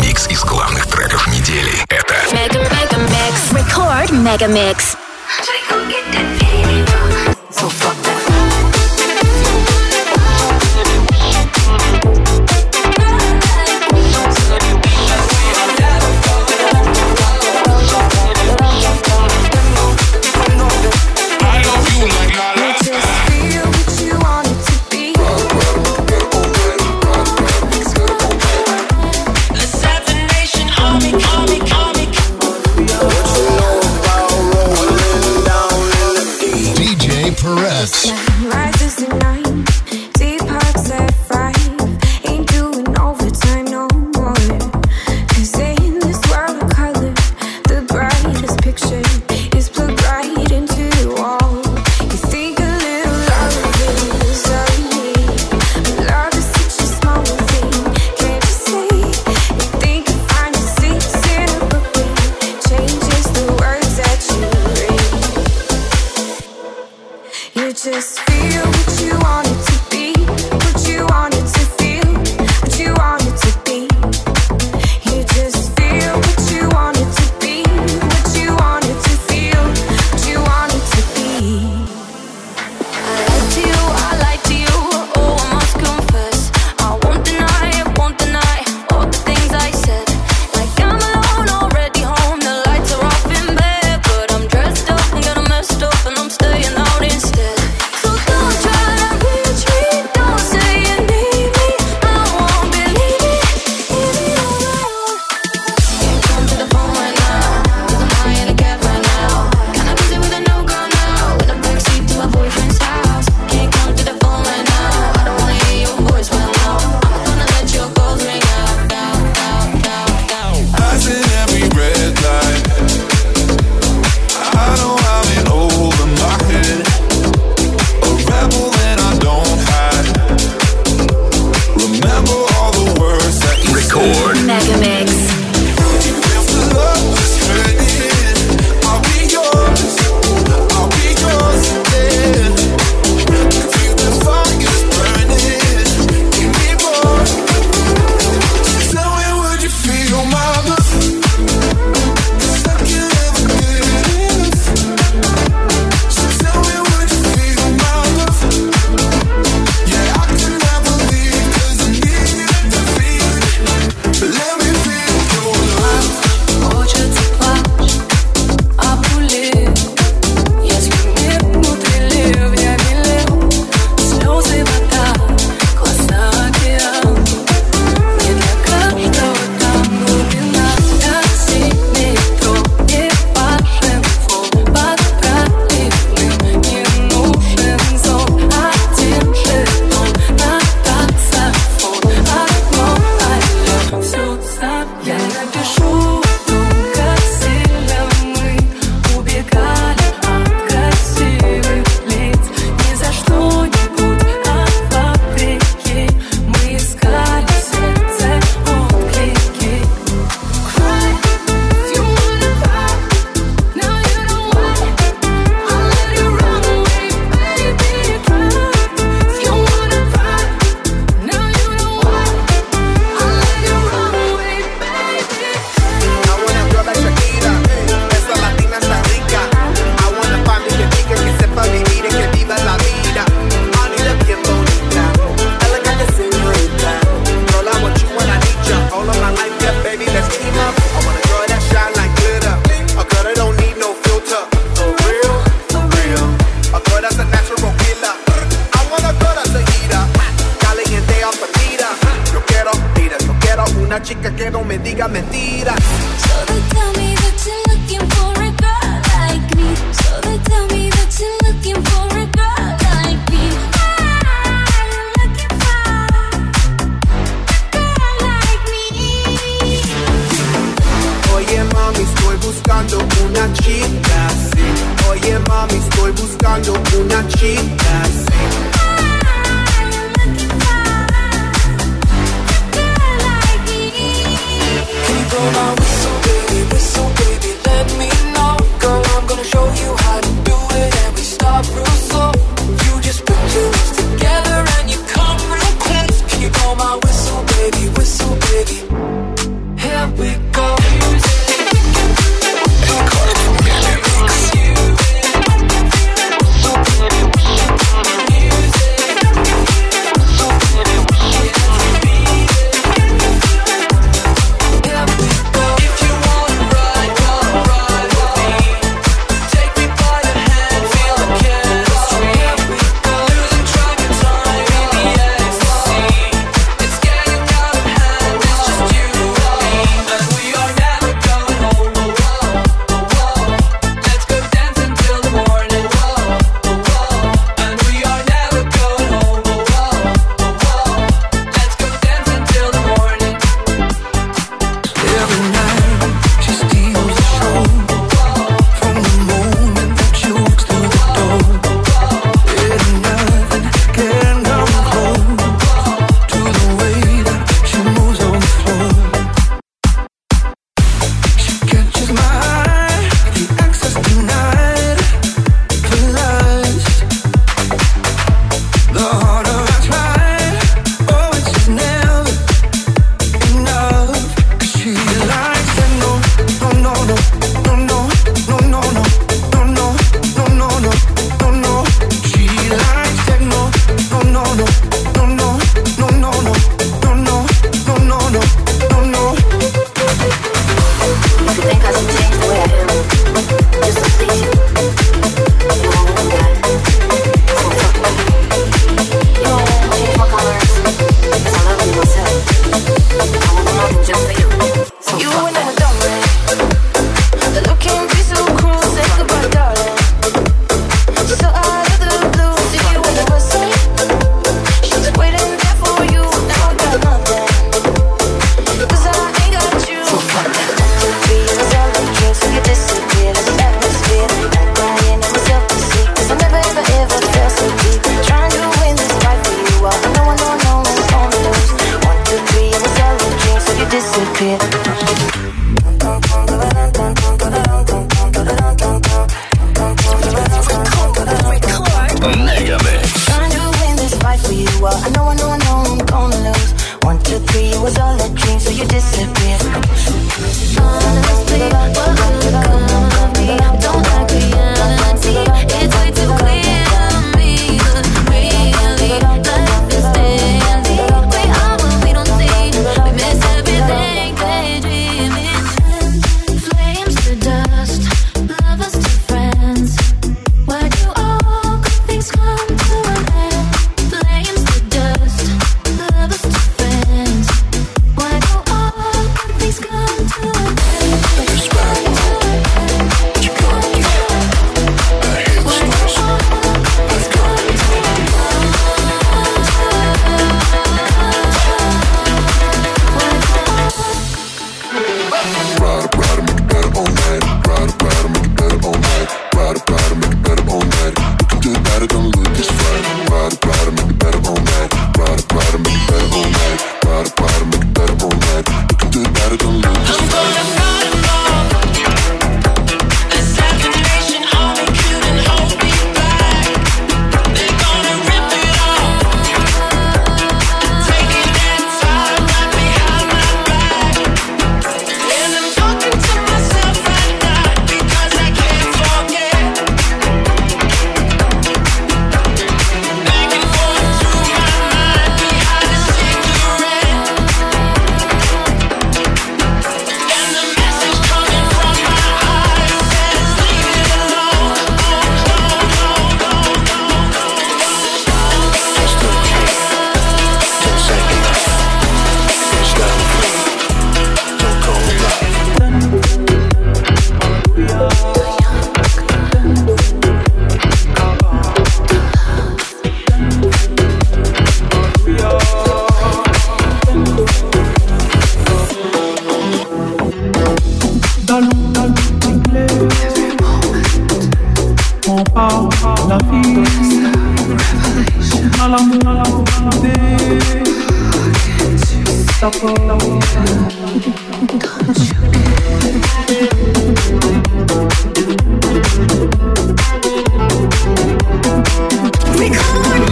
Микс из главных треков недели. Это Mega Mega Mix. Record Mega Mix. So fuck that.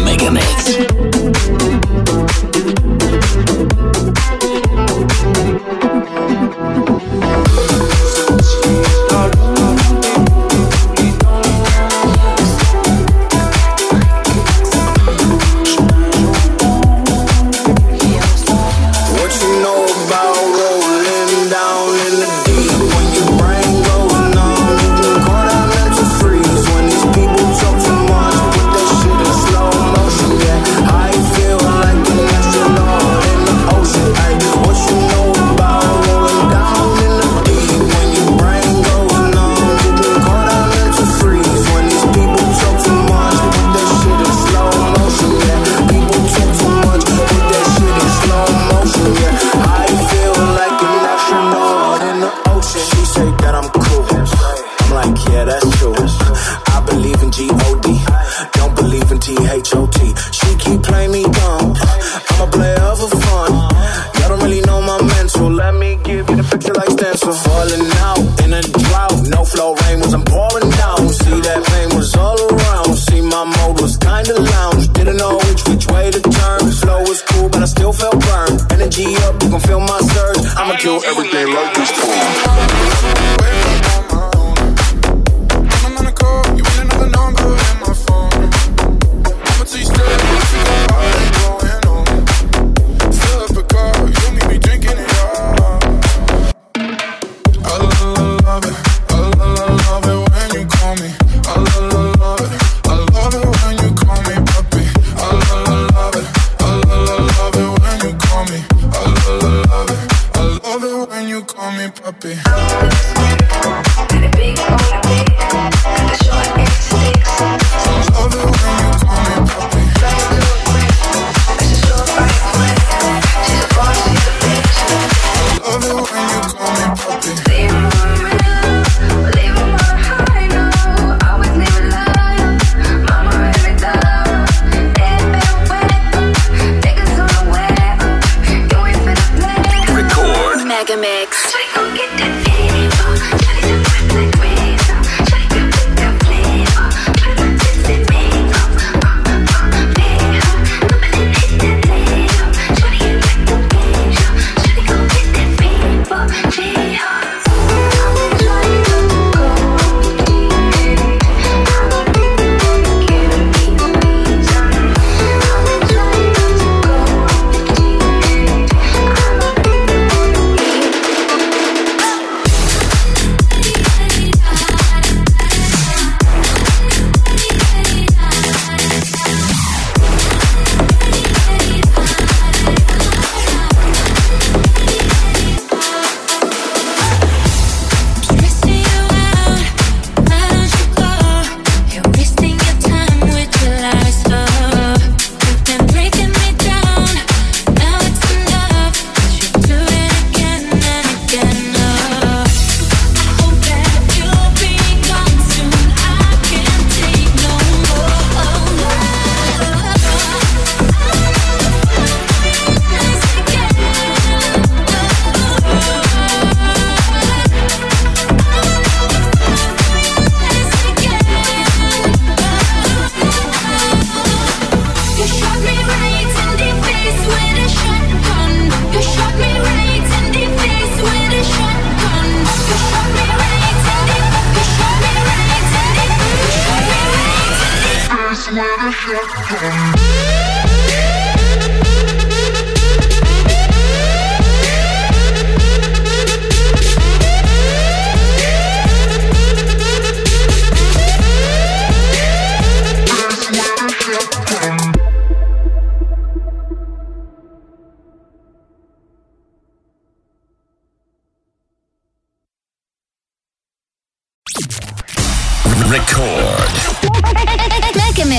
Mega Mix. can feel my surge. I'ma do everything like this.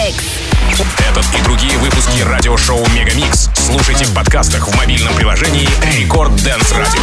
Мегамикс. Этот и другие выпуски радиошоу Мегамикс слушайте в подкастах в мобильном приложении Рекорд Дэнс Радио.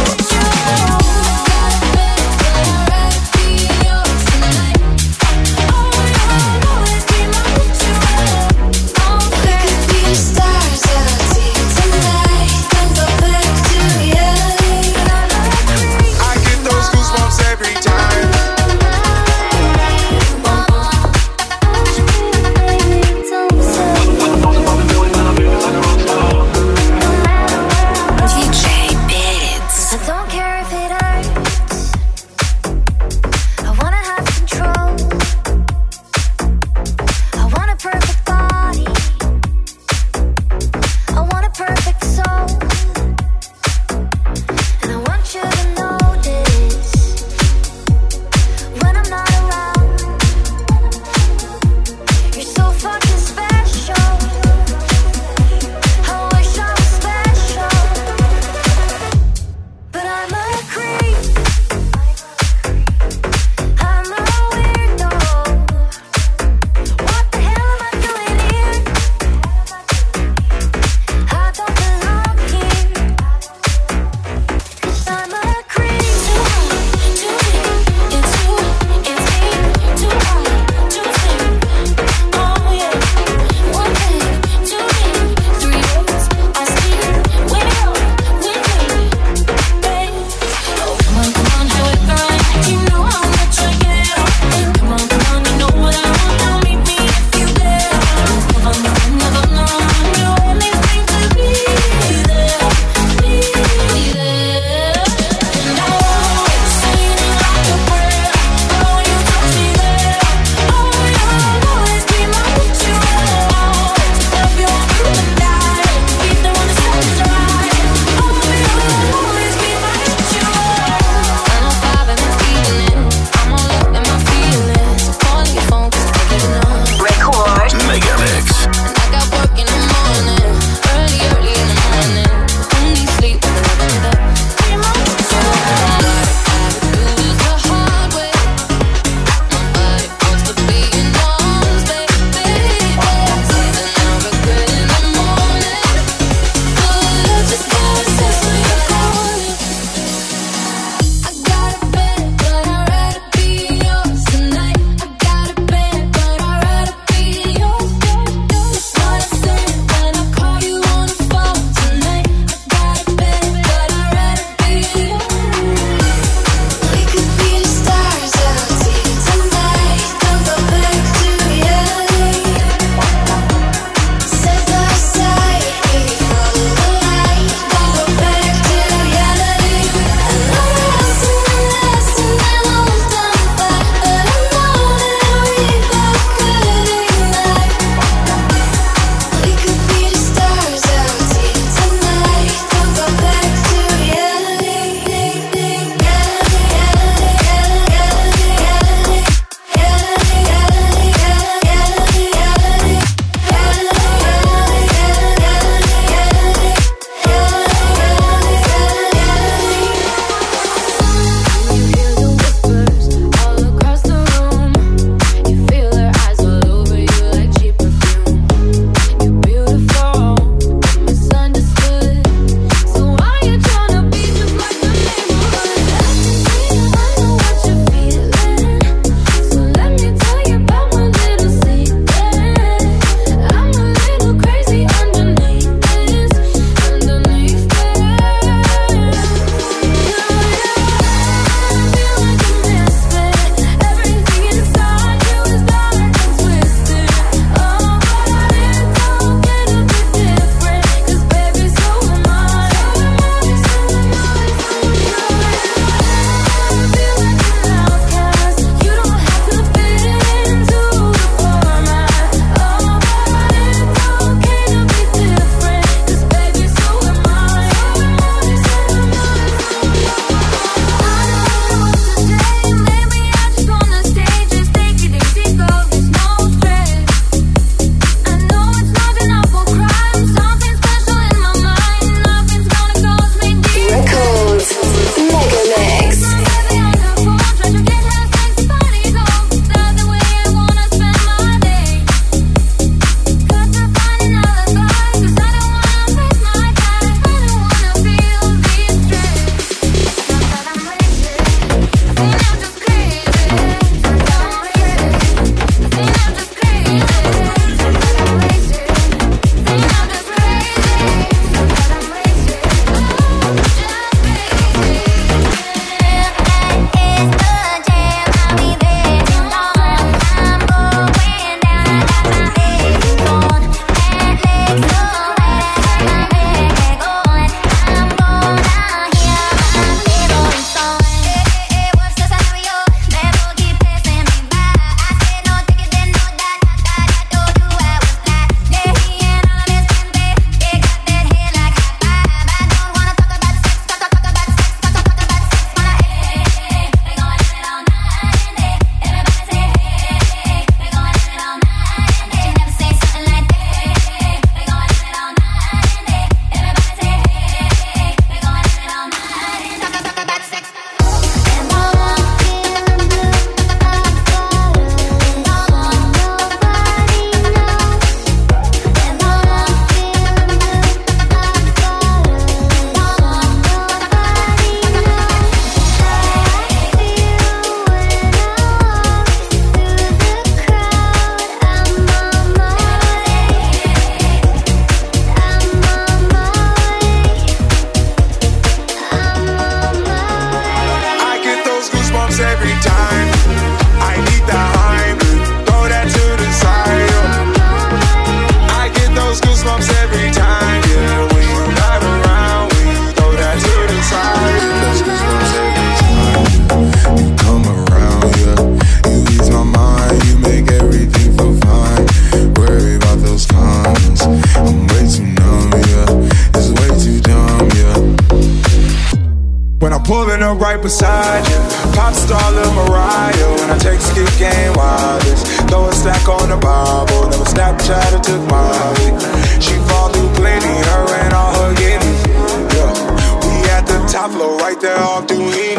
I'm right beside you. Pop star Lil Mariah when I take skip game wireless. Throw a stack on the Bible, never Snapchat I took Molly. She fall through plenty, her and all her guineas. Yeah, we at the top floor, right there off through.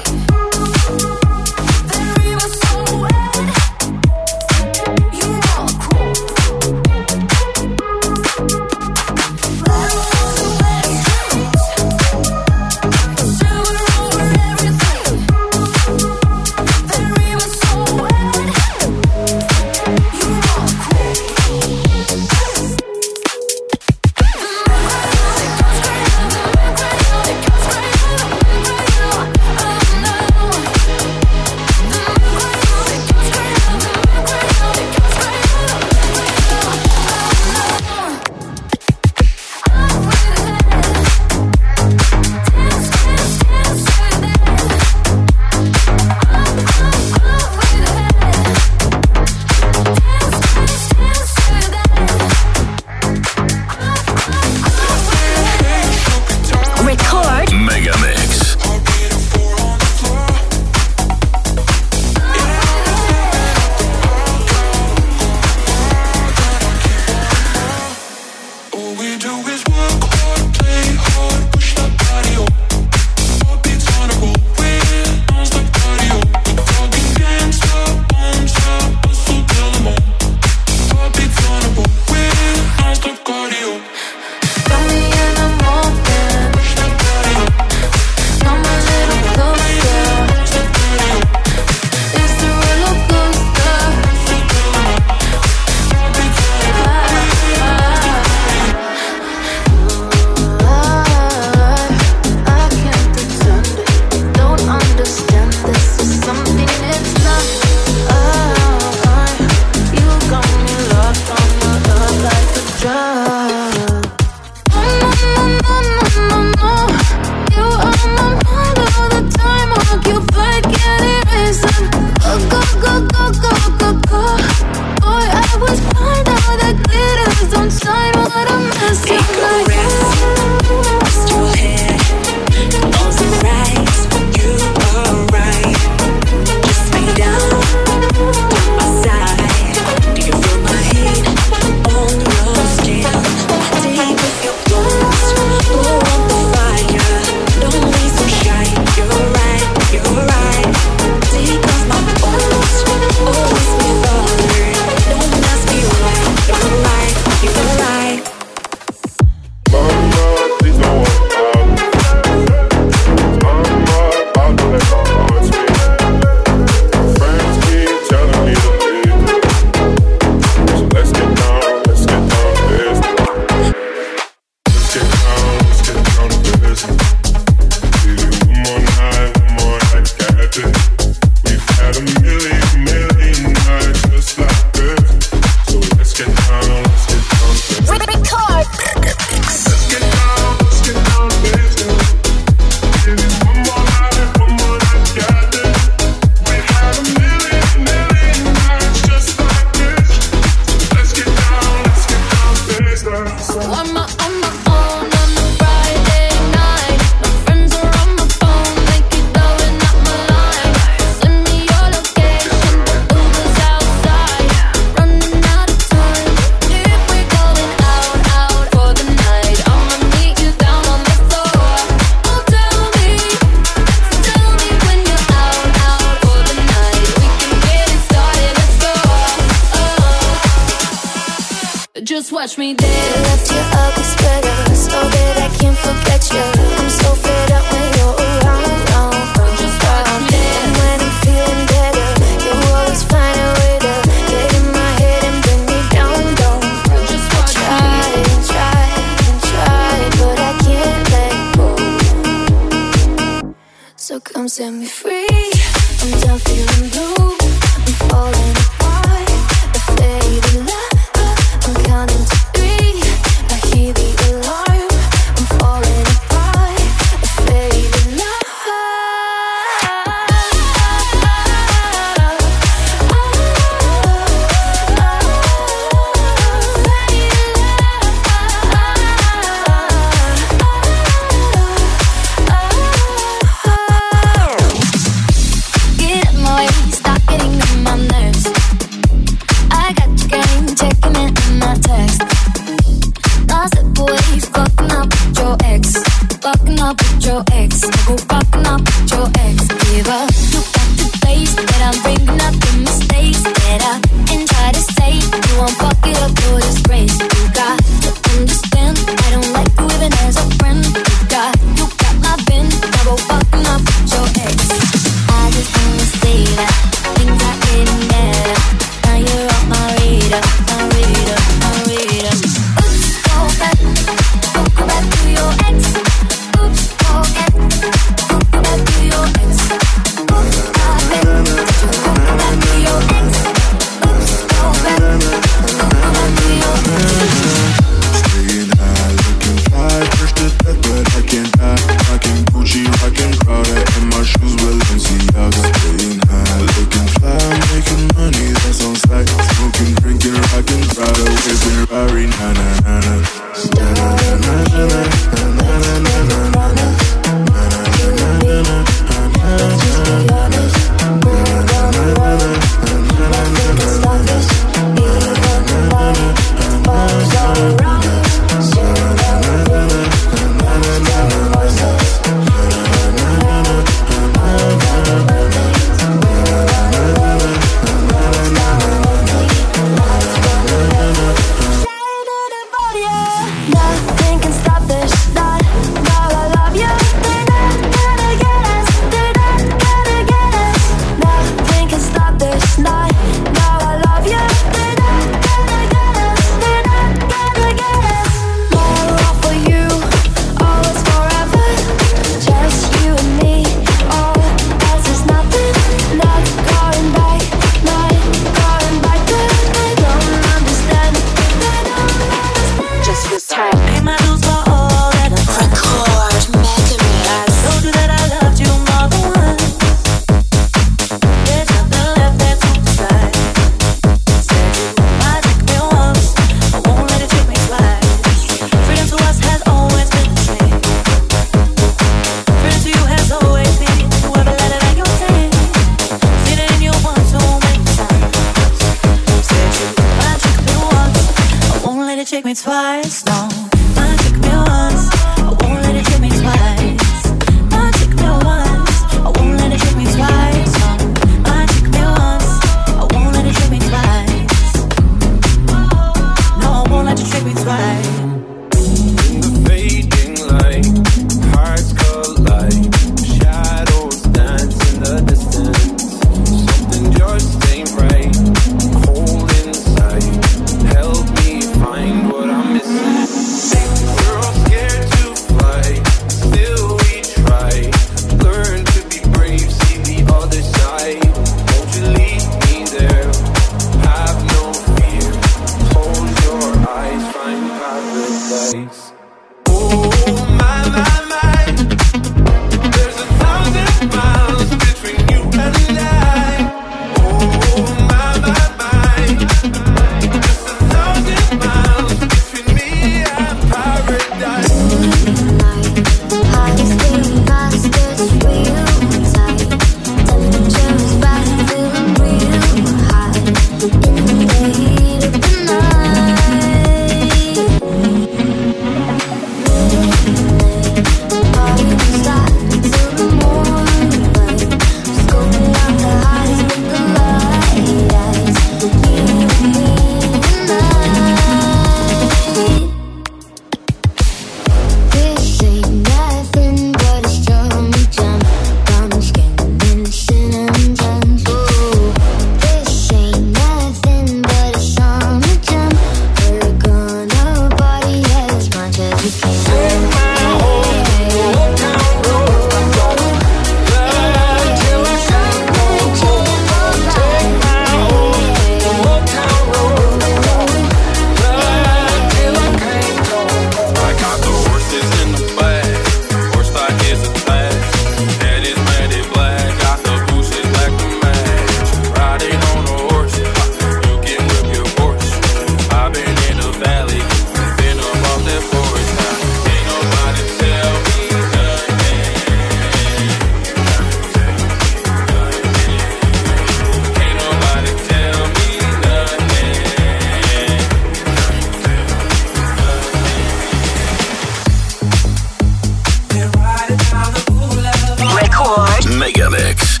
Mega Mix.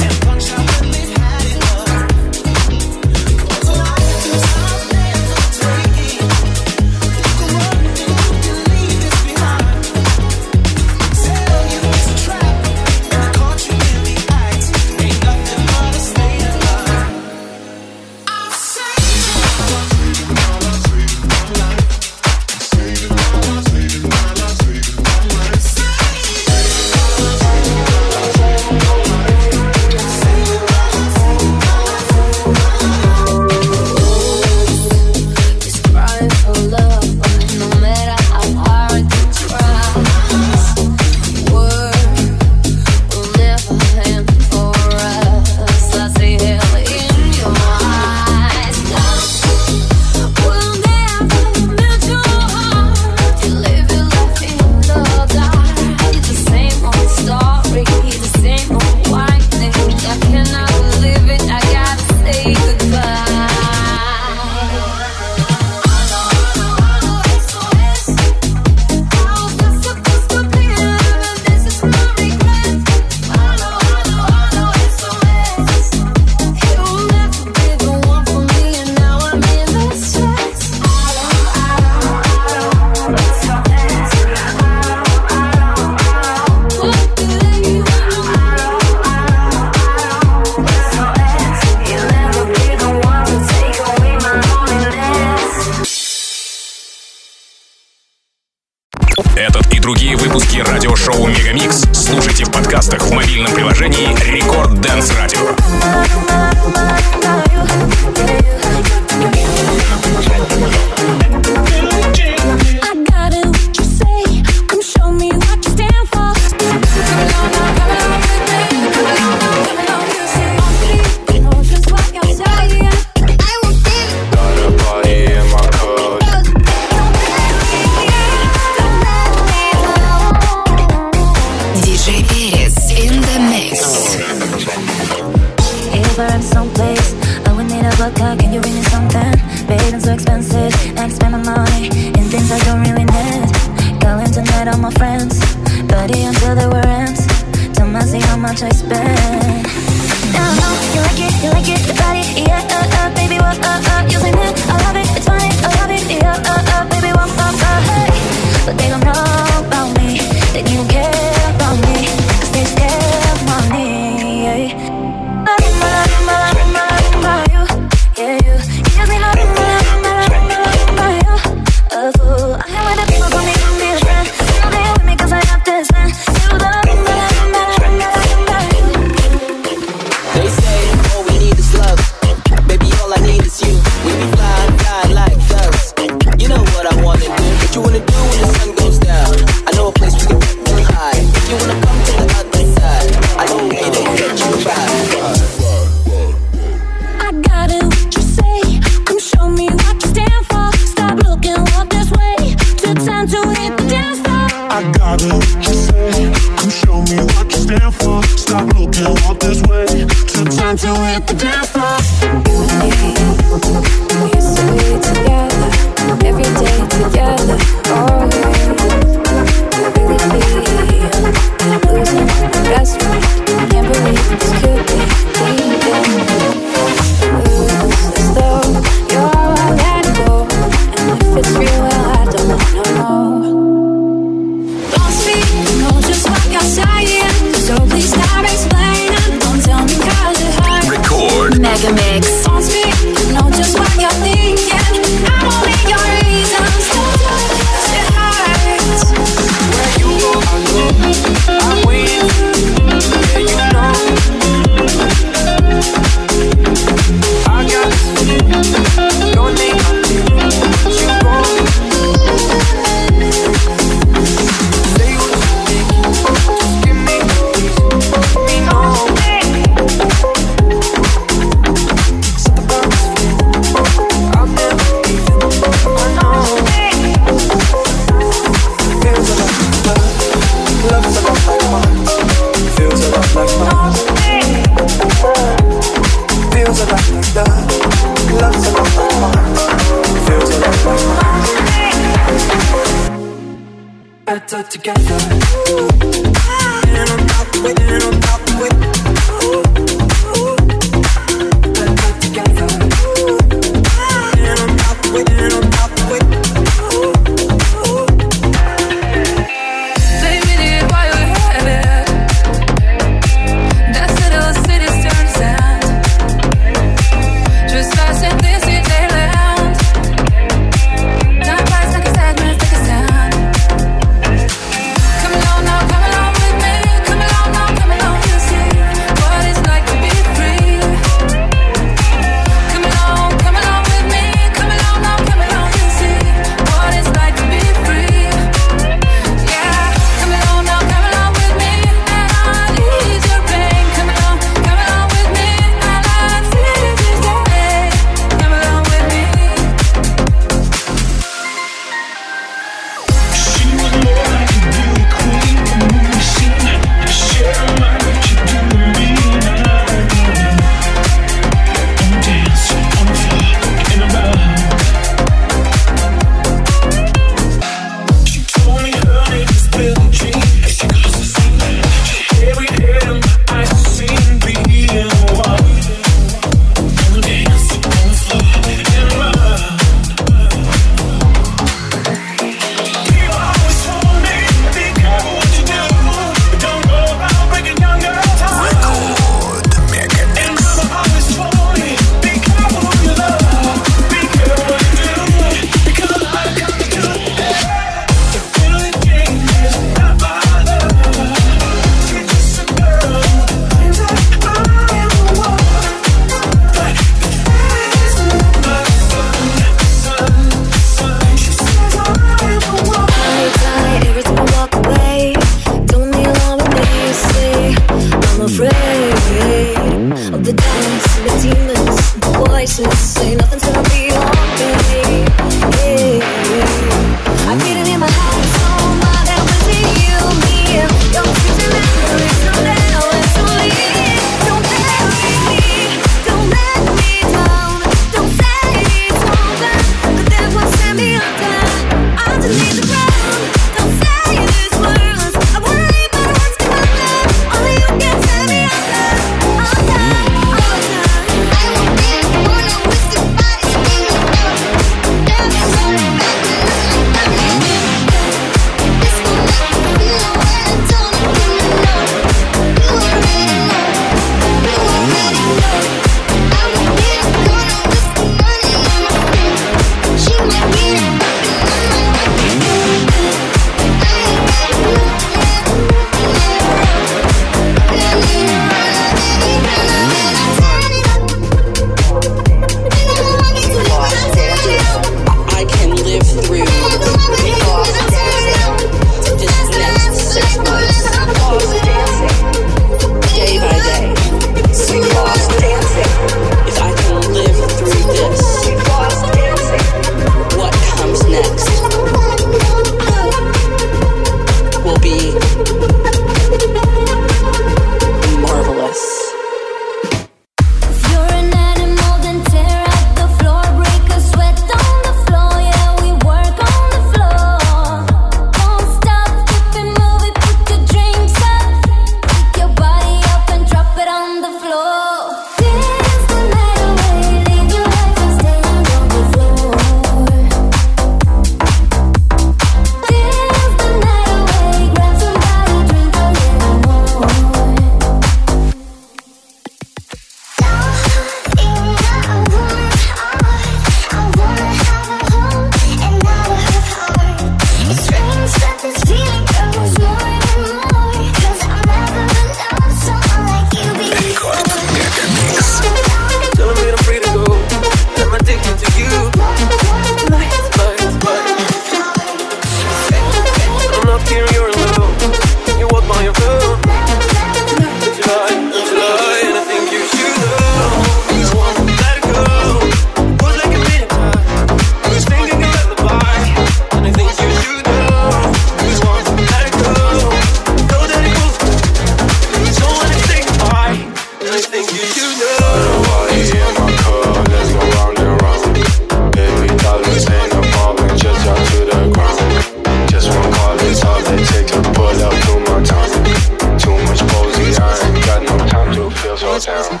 Motown.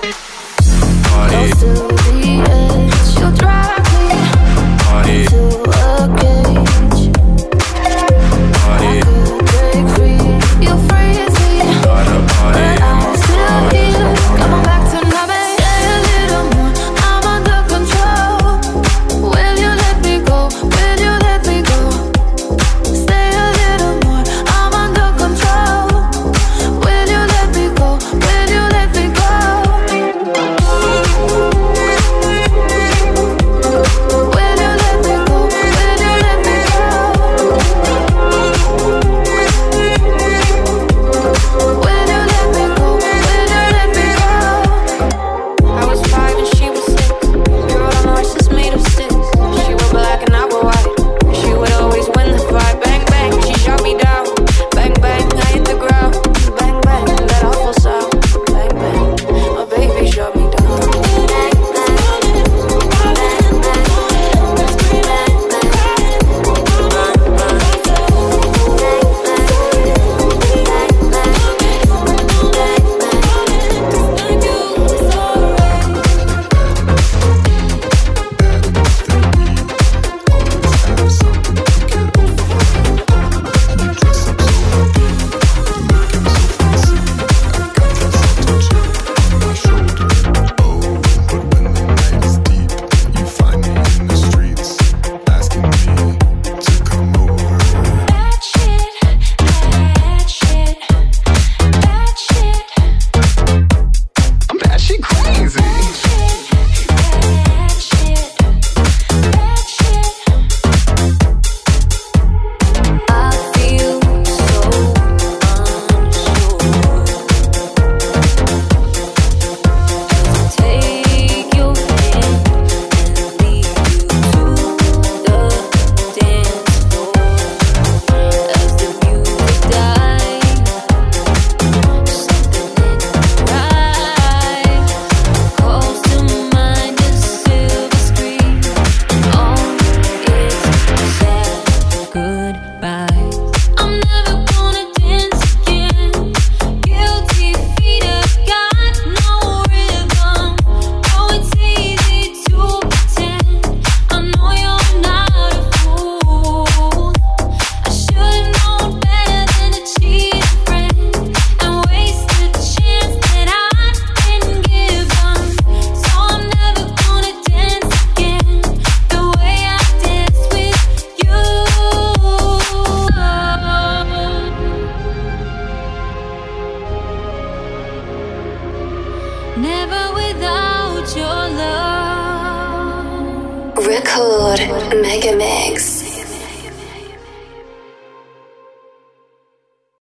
Party.